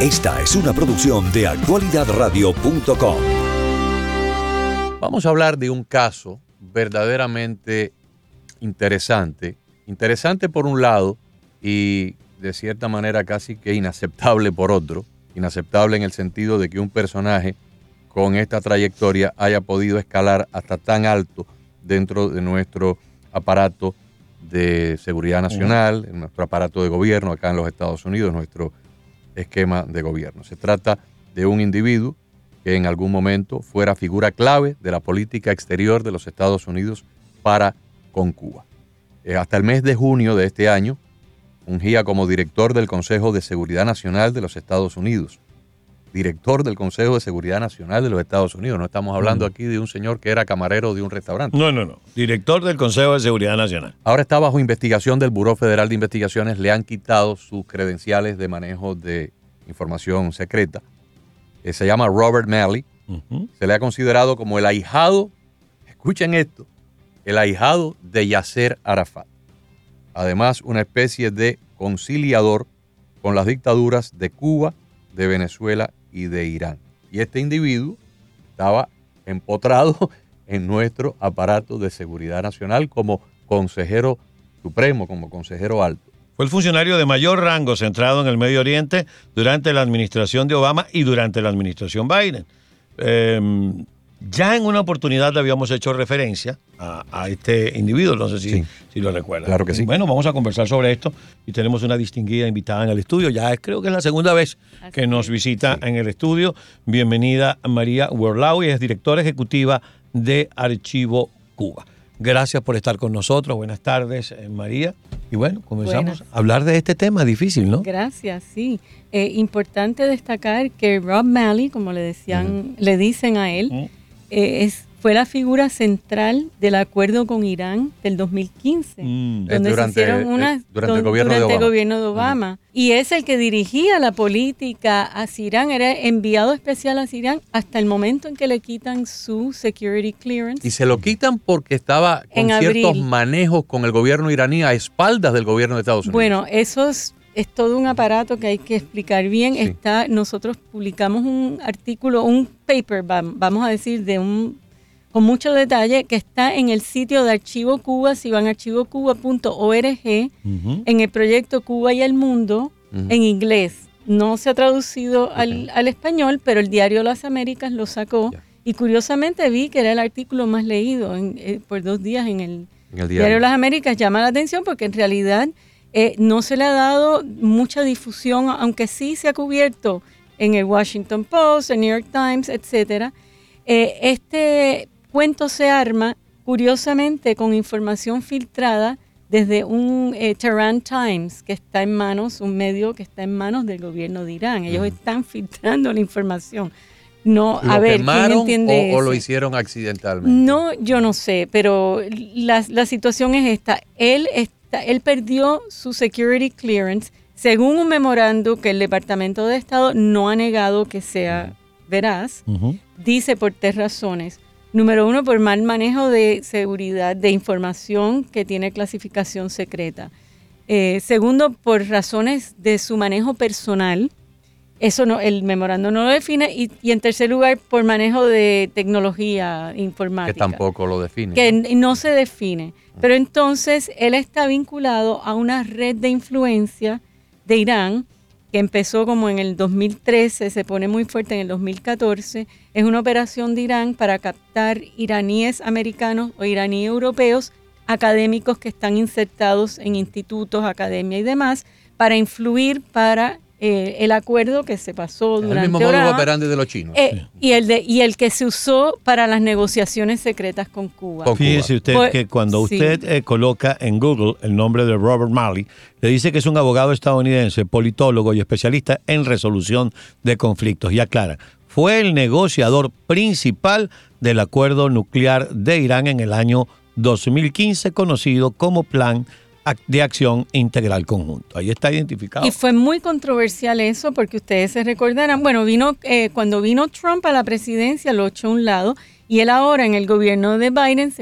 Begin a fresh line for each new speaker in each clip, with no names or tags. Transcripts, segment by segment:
Esta es una producción de actualidadradio.com.
Vamos a hablar de un caso verdaderamente interesante. Interesante por un lado y de cierta manera casi que inaceptable por otro. Inaceptable en el sentido de que un personaje con esta trayectoria haya podido escalar hasta tan alto dentro de nuestro aparato de seguridad nacional, en nuestro aparato de gobierno acá en los Estados Unidos, nuestro esquema de gobierno. Se trata de un individuo que en algún momento fuera figura clave de la política exterior de los Estados Unidos para con Cuba. Eh, hasta el mes de junio de este año, fungía como director del Consejo de Seguridad Nacional de los Estados Unidos. Director del Consejo de Seguridad Nacional de los Estados Unidos. No estamos hablando aquí de un señor que era camarero de un restaurante.
No, no, no. Director del Consejo de Seguridad Nacional.
Ahora está bajo investigación del Buró Federal de Investigaciones. Le han quitado sus credenciales de manejo de información secreta. Eh, se llama Robert Malley. Se le ha considerado como el ahijado, escuchen esto, el ahijado de Yasser Arafat. Además, una especie de conciliador con las dictaduras de Cuba, de Venezuela y de Irán. Y este individuo estaba empotrado en nuestro aparato de seguridad nacional como consejero supremo, como consejero alto.
Fue el funcionario de mayor rango centrado en el Medio Oriente durante la administración de Obama y durante la administración Biden. Em, ya en una oportunidad le habíamos hecho referencia a, este individuo, no sé si, si lo recuerda.
Claro que sí.
Bueno, vamos a conversar sobre esto y tenemos una distinguida invitada en el estudio. Ya es, creo que es la segunda vez que nos visita en el estudio. Bienvenida María y es directora ejecutiva de Archivo Cuba. Gracias por estar con nosotros. Buenas tardes, eh, María. Y bueno, comenzamos a hablar de este tema difícil, ¿no?
Gracias, sí. Eh, importante destacar que Rob Malley, como le decían, le dicen a él, eh, es fue la figura central del acuerdo con Irán del 2015, mm. donde
durante,
se hicieron unas
durante, el gobierno,
de Obama. Y es el que dirigía la política hacia Irán, era enviado especial a Irán hasta el momento en que le quitan su security clearance.
Y se lo quitan porque estaba con ciertos manejos con el gobierno iraní a espaldas del gobierno de Estados Unidos.
Bueno, eso es todo un aparato que hay que explicar bien. Está, nosotros publicamos un artículo, un paper, vamos a decir, de un con mucho detalle que está en el sitio de Archivo Cuba, si van a archivocuba.org, en el proyecto Cuba y el Mundo, en inglés. No se ha traducido al, español, pero el diario Las Américas lo sacó. Y curiosamente vi que era el artículo más leído eh, por dos días en el, diario. Las Américas. Llama la atención porque en realidad eh, no se le ha dado mucha difusión, aunque sí se ha cubierto en el Washington Post, el New York Times, etcétera. Eh, este cuento se arma, curiosamente, con información filtrada desde un eh, Tehran Times que está en manos, un medio que está en manos del gobierno de Irán. Ellos están filtrando la información. No, a ver, ¿quién entiende
o, o, lo hicieron accidentalmente?
No, yo no sé, pero la, situación es esta. Él, está, él perdió su security clearance según un memorando que el Departamento de Estado no ha negado que sea veraz. Dice por tres razones. Número uno, por mal manejo de seguridad de información que tiene clasificación secreta. Eh, segundo, por razones de su manejo personal. Eso no, el memorando no lo define. Y, en tercer lugar, por manejo de tecnología informática.
Que tampoco lo define.
Que no, se define. Pero entonces él está vinculado a una red de influencia de Irán que empezó como en el 2013, se pone muy fuerte en el 2014, es una operación de Irán para captar iraníes americanos o iraníes europeos, académicos que están insertados en institutos, academia y demás, para influir para eh, el acuerdo que se pasó durante
el mismo modo operandi de los chinos.
eh, y el de y el que se usó para las negociaciones secretas con Cuba.
Fíjese usted pues, que cuando usted eh, coloca en Google el nombre de Robert Malley, le dice que es un abogado estadounidense, politólogo y especialista en resolución de conflictos. Y aclara, fue el negociador principal del acuerdo nuclear de Irán en el año 2015 conocido como Plan de acción integral conjunto. Ahí está identificado.
Y fue muy controversial eso porque ustedes se recordarán, bueno, vino eh, cuando vino Trump a la presidencia lo echó a un lado y él ahora en el gobierno de Biden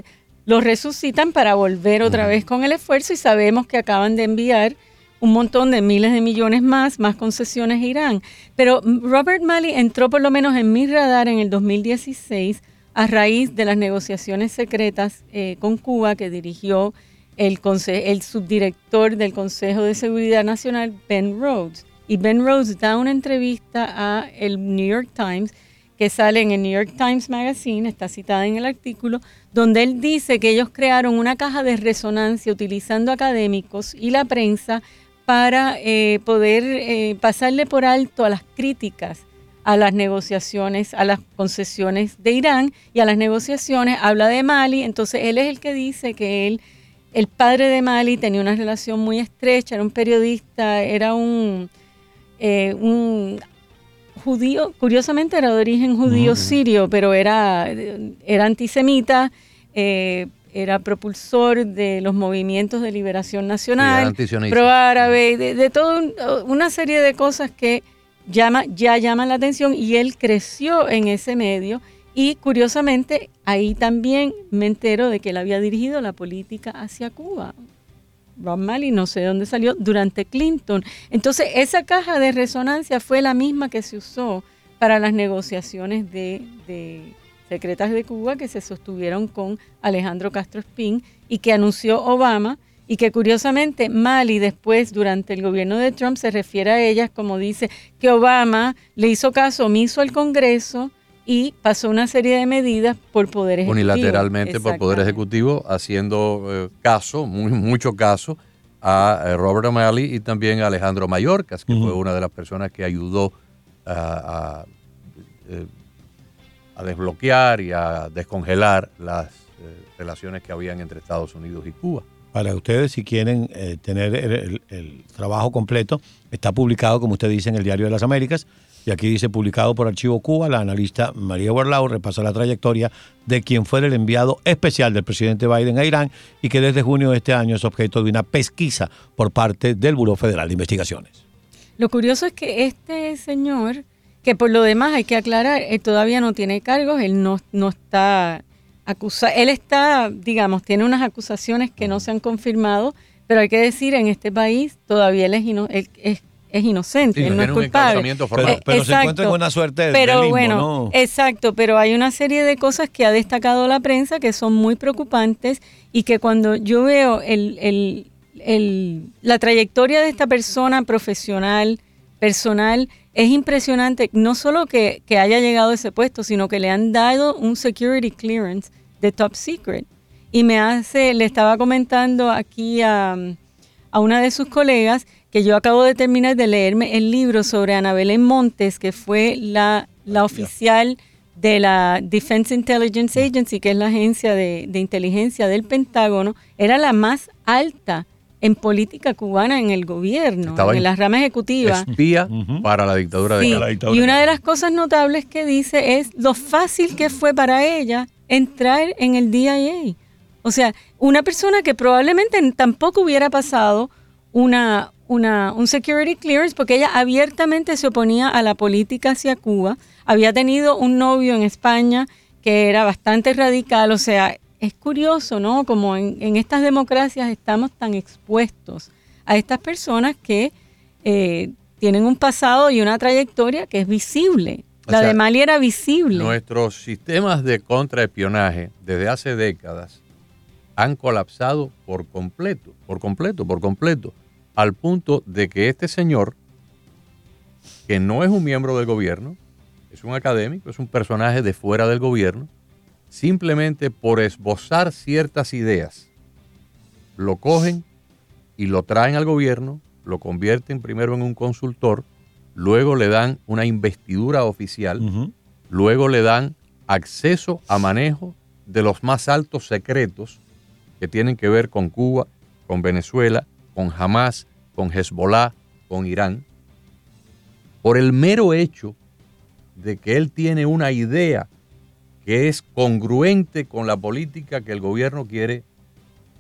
lo resucitan para volver otra vez con el esfuerzo y sabemos que acaban de enviar un montón de miles de millones más, más concesiones a Irán. Pero Robert Malley entró por lo menos en mi radar en el 2016 a raíz de las negociaciones secretas eh, con Cuba que dirigió el, el subdirector del Consejo de Seguridad Nacional, Ben Rhodes. Y Ben Rhodes da una entrevista a el New York Times que sale en el New York Times Magazine, está citada en el artículo, donde él dice que ellos crearon una caja de resonancia utilizando académicos y la prensa para eh, poder eh, pasarle por alto a las críticas a las negociaciones, a las concesiones de Irán y a las negociaciones. Habla de Mali, entonces él es el que dice que él, el padre de Mali, tenía una relación muy estrecha, era un periodista, era un, eh, un judío, curiosamente era de origen judío sirio, pero era, era antisemita. Eh, era propulsor de los movimientos de liberación nacional, pro árabe, de, de toda una serie de cosas que llama, ya llaman la atención y él creció en ese medio y curiosamente ahí también me entero de que él había dirigido la política hacia Cuba. Malley, no sé de dónde salió, durante Clinton. Entonces esa caja de resonancia fue la misma que se usó para las negociaciones de secretas de Cuba que se sostuvieron con Alejandro Castro Espín y que anunció Obama y que curiosamente Mali después durante el gobierno de Trump se refiere a ellas como dice que Obama le hizo caso omiso al Congreso y pasó una serie de medidas por poder ejecutivo.
Unilateralmente por poder ejecutivo, haciendo eh, caso, muy, mucho caso a eh, Robert O'Malley y también a Alejandro Mayorkas, que fue una de las personas que ayudó a, eh, a desbloquear y a descongelar las eh, relaciones que habían entre Estados Unidos y Cuba.
Para ustedes, si quieren eh, tener el, trabajo completo, está publicado, como usted dice, en el Diario de las Américas. Y aquí dice publicado por Archivo Cuba, la analista María Werlau repasa la trayectoria de quien fue el enviado especial del presidente Biden a Irán y que desde junio de este año es objeto de una pesquisa por parte del Buró Federal de Investigaciones.
Lo curioso es que este señor que por lo demás hay que aclarar, él todavía no tiene cargos, él no, no está acusado, él está, digamos, tiene unas acusaciones que no se han confirmado, pero hay que decir, en este país todavía él es, es, es inocente, él no es culpable.
Pero, se encuentra con una suerte de
pero bueno, exacto, pero hay una serie de cosas que ha destacado la prensa que son muy preocupantes y que cuando yo veo el, el, el, la trayectoria de esta persona profesional, personal, es impresionante no solo que, haya llegado a ese puesto, sino que le han dado un security clearance de top secret. Y me hace, le estaba comentando aquí a, una de sus colegas que yo acabo de terminar de leerme el libro sobre Ana Belén Montes, que fue la, la oficial de la Defense Intelligence Agency, que es la agencia de, de inteligencia del Pentágono, era la más alta en política cubana en el gobierno, en las ramas ejecutivas.
Espía para la dictadura de
la Y una de las cosas notables que dice es lo fácil que fue para ella entrar en el DIA. O sea, una persona que probablemente tampoco hubiera pasado una, una, un security clearance porque ella abiertamente se oponía a la política hacia Cuba. Había tenido un novio en España que era bastante radical, o sea, es curioso, ¿no? Como en, estas democracias estamos tan expuestos a estas personas que eh, tienen un pasado y una trayectoria que es visible. La de Mali era visible.
Nuestros sistemas de contraespionaje desde hace décadas han colapsado por completo, por completo, por completo, al punto de que este señor, que no es un miembro del gobierno, es un académico, es un personaje de fuera del gobierno, simplemente por esbozar ciertas ideas, lo cogen y lo traen al gobierno, lo convierten primero en un consultor, luego le dan una investidura oficial, luego le dan acceso a manejo de los más altos secretos que tienen que ver con Cuba, con Venezuela, con Hamas, con Hezbollah, con Irán, por el mero hecho de que él tiene una idea que es congruente con la política que el gobierno quiere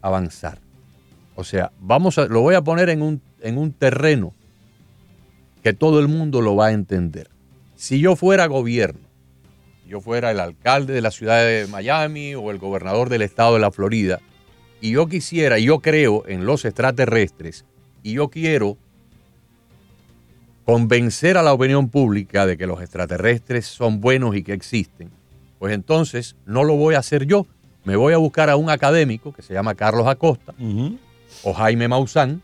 avanzar. O sea, vamos a, lo voy a poner en un, en un terreno que todo el mundo lo va a entender. Si yo fuera gobierno, yo fuera el alcalde de la ciudad de Miami o el gobernador del estado de la Florida, y yo quisiera, yo creo en los extraterrestres, y yo quiero convencer a la opinión pública de que los extraterrestres son buenos y que existen, pues entonces no lo voy a hacer yo. Me voy a buscar a un académico que se llama Carlos Acosta o Jaime Maussan,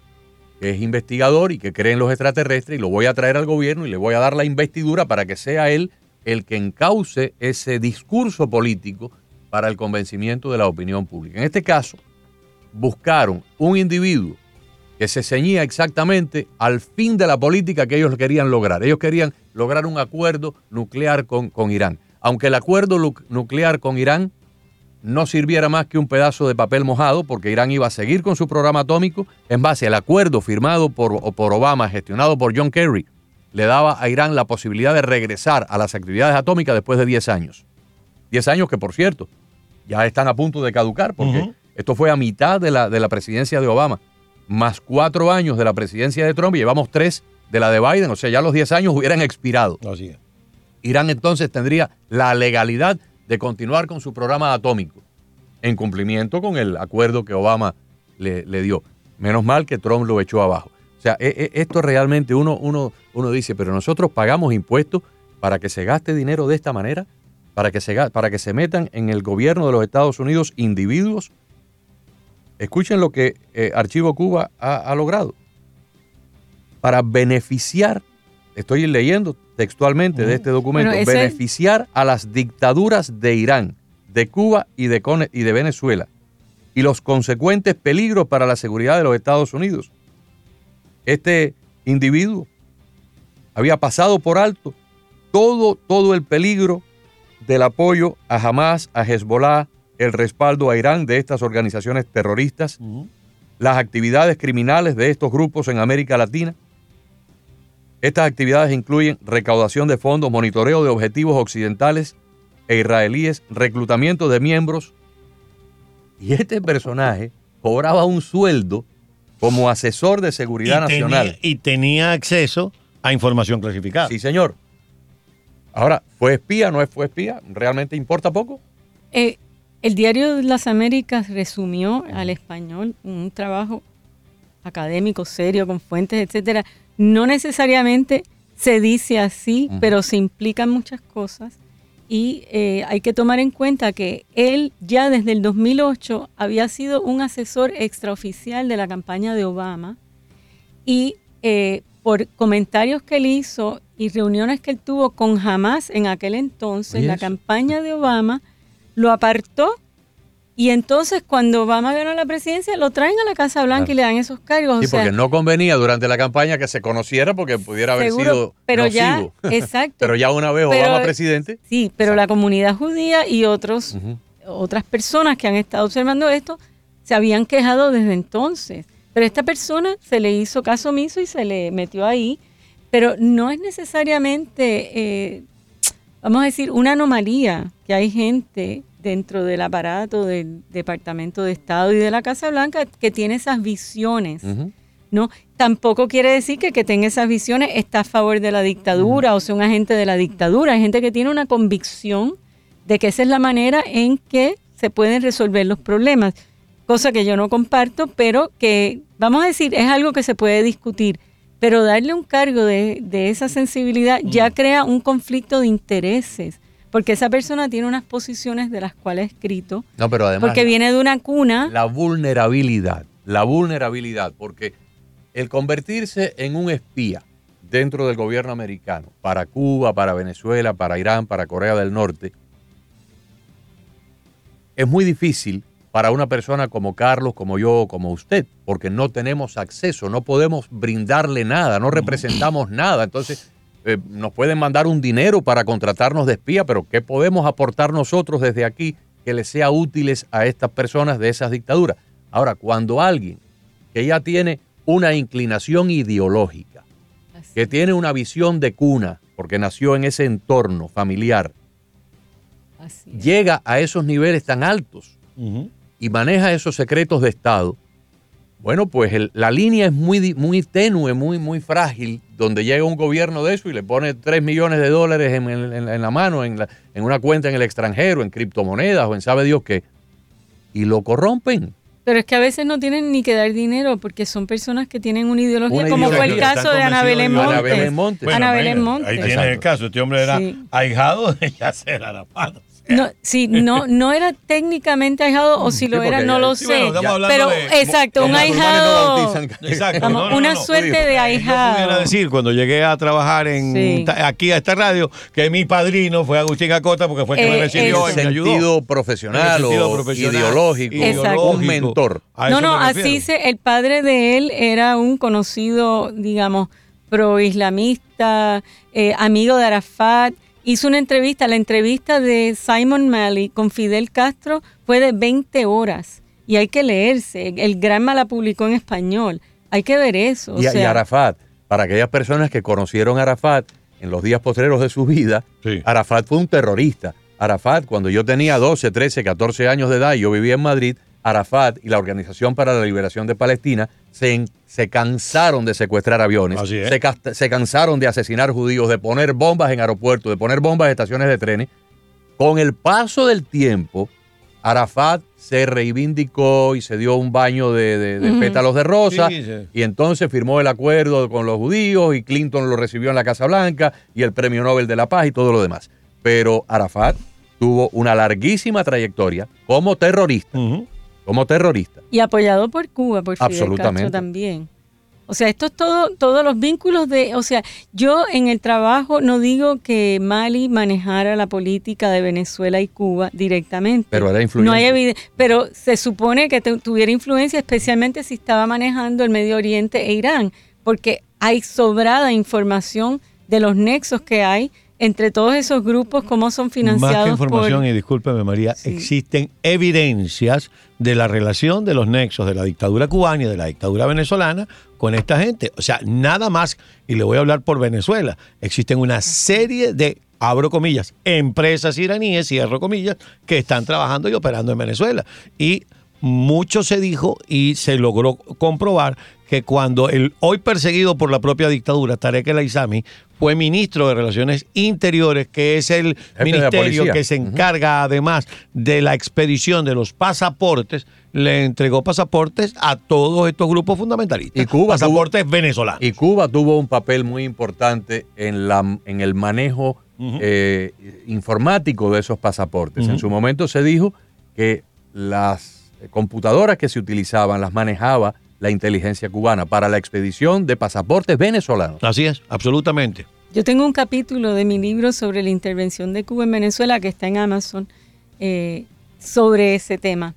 que es investigador y que cree en los extraterrestres, y lo voy a traer al gobierno y le voy a dar la investidura para que sea él el que encauce ese discurso político para el convencimiento de la opinión pública. En este caso, buscaron un individuo que se ceñía exactamente al fin de la política que ellos querían lograr. Ellos querían lograr un acuerdo nuclear con, con Irán. Aunque el acuerdo nuclear con Irán no sirviera más que un pedazo de papel mojado, porque Irán iba a seguir con su programa atómico en base al acuerdo firmado por, por Obama, gestionado por John Kerry, le daba a Irán la posibilidad de regresar a las actividades atómicas después de 10 años. 10 años que, por cierto, ya están a punto de caducar, porque esto fue a mitad de la, de la presidencia de Obama más cuatro años de la presidencia de Trump y llevamos tres de la de Biden, o sea, ya los diez años hubieran expirado.
Así
Irán entonces tendría la legalidad de continuar con su programa atómico, en cumplimiento con el acuerdo que Obama le, dio. Menos mal que Trump lo echó abajo. O sea, e, e, esto realmente uno, uno, uno dice, pero nosotros pagamos impuestos para que se gaste dinero de esta manera, para que se, para que se metan en el gobierno de los Estados Unidos individuos Escuchen lo que eh, Archivo Cuba ha, logrado. Para beneficiar, estoy leyendo textualmente de este documento, beneficiar a las dictaduras de Irán, de Cuba y de, y de Venezuela y los consecuentes peligros para la seguridad de los Estados Unidos. Este individuo había pasado por alto todo, todo el peligro del apoyo a Hamas, a Hezbollah, el respaldo a Irán de estas organizaciones terroristas, las actividades criminales de estos grupos en América Latina. Estas actividades incluyen recaudación de fondos, monitoreo de objetivos occidentales e israelíes, reclutamiento de miembros. Y este personaje cobraba un sueldo como asesor de seguridad nacional.
y tenía acceso a información clasificada.
Sí, señor. Ahora, ¿fue espía? ¿No fue espía? ¿Realmente importa poco?
Eh, el diario de las Américas resumió al español un trabajo académico serio con fuentes, etcétera. No necesariamente se dice así, pero se implican muchas cosas. Y eh, hay que tomar en cuenta que él ya desde el 2008 había sido un asesor extraoficial de la campaña de Obama y eh, por comentarios que él hizo y reuniones que él tuvo con Hamas en aquel entonces, la campaña de Obama lo apartó y entonces cuando Obama ganó la presidencia lo traen a la Casa Blanca y le dan esos cargos.
Sí, porque no convenía durante la campaña que se conociera porque pudiera haber sido
pero ya, exacto.
pero ya una vez Obama presidente.
Sí, pero la comunidad judía y otros otras personas que han estado observando esto se habían quejado desde entonces. Pero esta persona se le hizo caso omiso y se le metió ahí. Pero no es necesariamente, eh, vamos a decir, una anomalía que hay gente dentro del aparato del Departamento de Estado y de la Casa Blanca que tiene esas visiones. ¿no? Tampoco quiere decir que que tenga esas visiones está a favor de la dictadura o sea un agente de la dictadura. Hay gente que tiene una convicción de que esa es la manera en que se pueden resolver los problemas, cosa que yo no comparto, pero que, vamos a decir, es algo que se puede discutir. Pero darle un cargo de, de esa sensibilidad ya crea un conflicto de intereses porque esa persona tiene unas posiciones de las cuales ha escrito.
No, pero además.
Porque viene de una cuna.
La vulnerabilidad. La vulnerabilidad. Porque el convertirse en un espía dentro del gobierno americano para Cuba, para Venezuela, para Irán, para Corea del Norte, es muy difícil para una persona como Carlos, como yo, como usted, porque no tenemos acceso, no podemos brindarle nada, no representamos nada. Entonces, eh, nos pueden mandar un dinero para contratarnos de espía, pero ¿qué podemos aportar nosotros desde aquí que les sea útiles a estas personas de esas dictaduras? Ahora, cuando alguien que ya tiene una inclinación ideológica, que tiene una visión de cuna, porque nació en ese entorno familiar, llega a esos niveles tan altos y maneja esos secretos de Estado, bueno, pues la línea es muy, muy tenue, muy, muy frágil, donde llega un gobierno de eso y le pone 3 millones de dólares en, la mano, en, una cuenta en el extranjero, en criptomonedas o en sabe Dios qué, y lo corrompen.
Pero es que a veces no tienen ni que dar dinero porque son personas que tienen una ideología, como fue el caso de Ana Belén Montes.
Ana
Belén Montes.
Ahí tienes el caso. Este hombre era ahijado de Yasser Arafat.
No, sí, no, no era técnicamente ahijado, o si lo era, no lo sé. pero, exacto, un ahijado. Exacto, una suerte de ahijado.
Yo pudiera decir, cuando llegué a trabar en aquí a esta radio, que mi padrino fue Agustín Acota, porque fue el que me eh, recibió
en sentido profesional o ideológico, un mentor.
No, no, así se, el padre de él era un conocido, digamos, pro-islamista, eh, amigo de Arafat hizo una entrevista, la entrevista de Simon Malley con Fidel Castro fue de 20 horas y hay que leerse. El Granma la publicó en español. Hay que ver eso.
Y, Arafat, para aquellas personas que conocieron a Arafat en los días posteriores de su vida, Arafat fue un terrorista. Arafat, cuando yo tenía 12, 13, 14 años de edad y yo vivía en Madrid, Arafat y la Organización para la Liberación de Palestina se, se cansaron de secuestrar aviones, se, se, cansaron de asesinar judíos, de poner bombas en aeropuertos, de poner bombas en estaciones de trenes. Con el paso del tiempo, Arafat se reivindicó y se dio un baño de, pétalos de rosa y entonces firmó el acuerdo con los judíos y Clinton lo recibió en la Casa Blanca y el Premio Nobel de la Paz y todo lo demás. Pero Arafat tuvo una larguísima trayectoria como terrorista como terrorista.
Y apoyado por Cuba, por Fidel Absolutamente. también. O sea, esto es todo, todos los vínculos de, o sea, yo en el trabajo no digo que Mali manejara la política de Venezuela y Cuba directamente.
Pero era influencia.
No hay pero se supone que tuviera influencia, especialmente si estaba manejando el Medio Oriente e Irán, porque hay sobrada información de los nexos que hay entre todos esos grupos, cómo son financiados. Más que
información, y discúlpeme María, existen evidencias de la relación de los nexos de la dictadura cubana y de la dictadura venezolana con esta gente. O sea, nada más, y le voy a hablar por Venezuela, existen una serie de, abro comillas, empresas iraníes, cierro comillas, que están trabajando y operando en Venezuela. Y mucho se dijo y se logró comprobar que cuando el hoy perseguido por la propia dictadura, Tarek El Aizami, fue ministro de Relaciones Interiores, que es el ministerio que se encarga además de la expedición de los pasaportes, le entregó pasaportes a todos estos grupos fundamentalistas.
Y Cuba
pasaportes venezolanos.
Y Cuba tuvo un papel muy importante en, la, en el manejo eh, informático de esos pasaportes. En su momento se dijo que las computadoras que se utilizaban las manejaba la inteligencia cubana para la expedición de pasaportes venezolanos.
Así es, absolutamente.
Yo tengo un capítulo de mi libro sobre la intervención de Cuba en Venezuela que está en Amazon eh, sobre ese tema.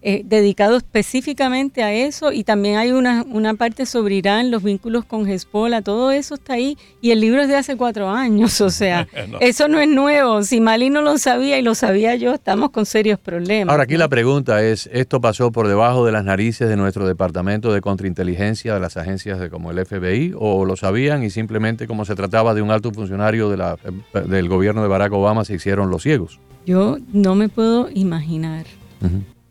Eh, dedicado específicamente a eso y también hay una, una parte sobre Irán, los vínculos con Hezbollah, todo eso está ahí y el libro es de hace cuatro años, o sea, eso no es nuevo, si Mali no lo sabía y lo sabía yo, estamos con serios problemas.
Ahora aquí la pregunta es, ¿esto pasó por debajo de las narices de nuestro departamento de contrainteligencia de las agencias de, como el FBI o lo sabían y simplemente como se trataba de un alto funcionario de la, del gobierno de Barack Obama se hicieron los ciegos?
Yo no me puedo imaginar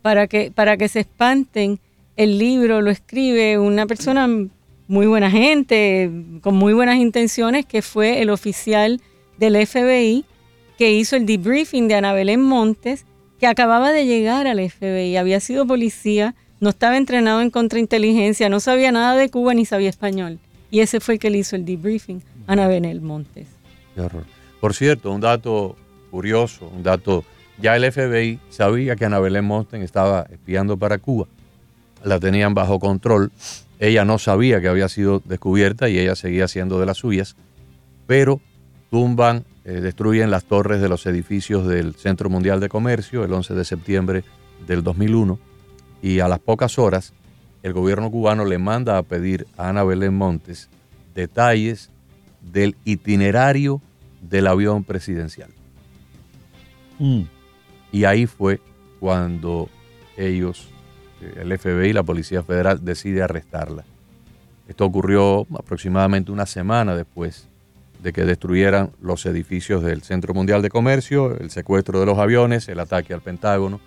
para que, para que se espanten. El libro lo escribe una persona muy buena gente, con muy buenas intenciones, que fue el oficial del FBI que hizo el debriefing de Ana Belén Montes, que acababa de llegar al FBI, había sido policía, no estaba entrenado en contrainteligencia, no sabía nada de Cuba ni sabía español. Y ese fue el que le hizo el debriefing, Ana Belén Montes.
Qué horror. Por cierto, un dato curioso, un dato ya el FBI sabía que Ana Belén Monten estaba espiando para Cuba. La tenían bajo control. Ella no sabía que había sido descubierta y ella seguía siendo de las suyas. Pero tumban, eh, destruyen las torres de los edificios del Centro Mundial de Comercio el 11 de septiembre del 2001. Y a las pocas horas, el gobierno cubano le manda a pedir a Ana Belén Montes detalles del itinerario del avión presidencial. Mm. Y ahí fue cuando ellos, eh, el FBI y la Policía Federal, decide arrestarla. Esto ocurrió aproximadamente una semana después de que destruyeran los edificios del Centro Mundial de Comercio, el secuestro de los aviones, el ataque al Pentágono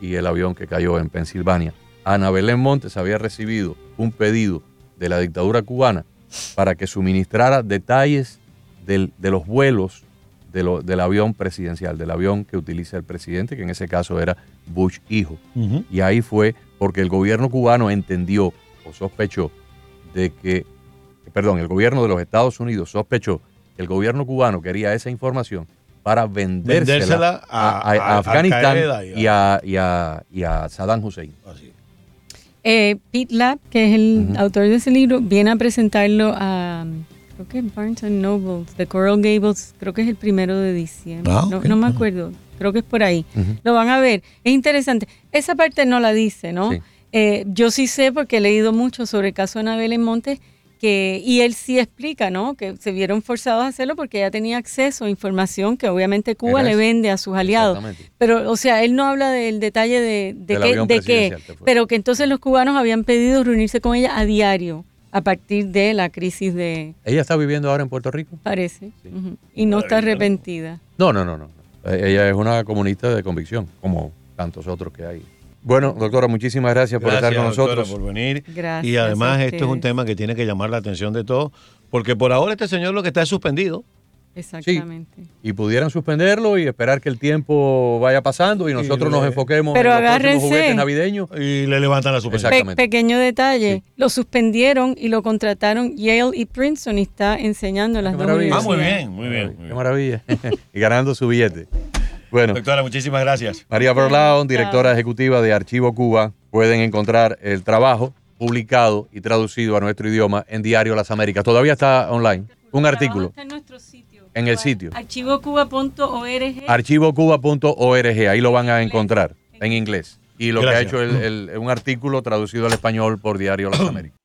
y el avión que cayó en Pensilvania. Ana Belén Montes había recibido un pedido de la dictadura cubana para que suministrara detalles de los vuelos del avión presidencial, del avión que utiliza el presidente, que en ese caso era Bush hijo. Y ahí fue porque el gobierno cubano entendió o sospechó de que, perdón, el gobierno de los Estados Unidos sospechó que el gobierno cubano quería esa información para vendérsela, a, Afganistán y a, Saddam Hussein.
Eh, Pete Lab, que es el autor de ese libro, viene a presentarlo a creo que Barnes Noble, The Coral Gables, creo que es el primero de diciembre. Ah, no, me acuerdo, creo que es por ahí. Lo van a ver. Es interesante. Esa parte no la dice, ¿no? Eh, yo sí sé porque he leído mucho sobre el caso de Anabel en Montes que, y él sí explica, ¿no? Que se vieron forzados a hacerlo porque ella tenía acceso a información que obviamente Cuba le vende a sus aliados. Pero, o sea, él no habla del detalle de, de, de qué, pero que entonces los cubanos habían pedido reunirse con ella a diario a partir de la crisis de...
¿Ella está viviendo ahora en Puerto Rico?
Parece. Y no está arrepentida.
No, no, no, no. Ella es una comunista de convicción, como tantos otros que hay. Bueno, doctora, muchísimas gracias, por estar con nosotros.
por venir. Gracias. Y además esto es un tema que tiene que llamar la atención de todos, porque por ahora este señor lo que está es suspendido.
Exactamente.
y pudieran suspenderlo y esperar que el tiempo vaya pasando y nosotros nos enfoquemos
en los juguetes
navideños.
Y le levantan la suspensión.
pequeño detalle, lo suspendieron y lo contrataron Yale y Princeton y está enseñando las dos.
Ah, muy bien, muy bien.
Qué maravilla. y ganando su billete. Bueno.
Doctora, muchísimas gracias.
María Berlaon, directora ejecutiva de Archivo Cuba. Pueden encontrar el trabajo publicado y traducido a nuestro idioma en Diario Las Américas. Todavía está online. Un artículo. En el sitio.
Archivocuba.org.
Archivocuba.org. Ahí lo van a encontrar en inglés. Y lo que ha hecho es un artículo traducido al español por Diario Las Américas.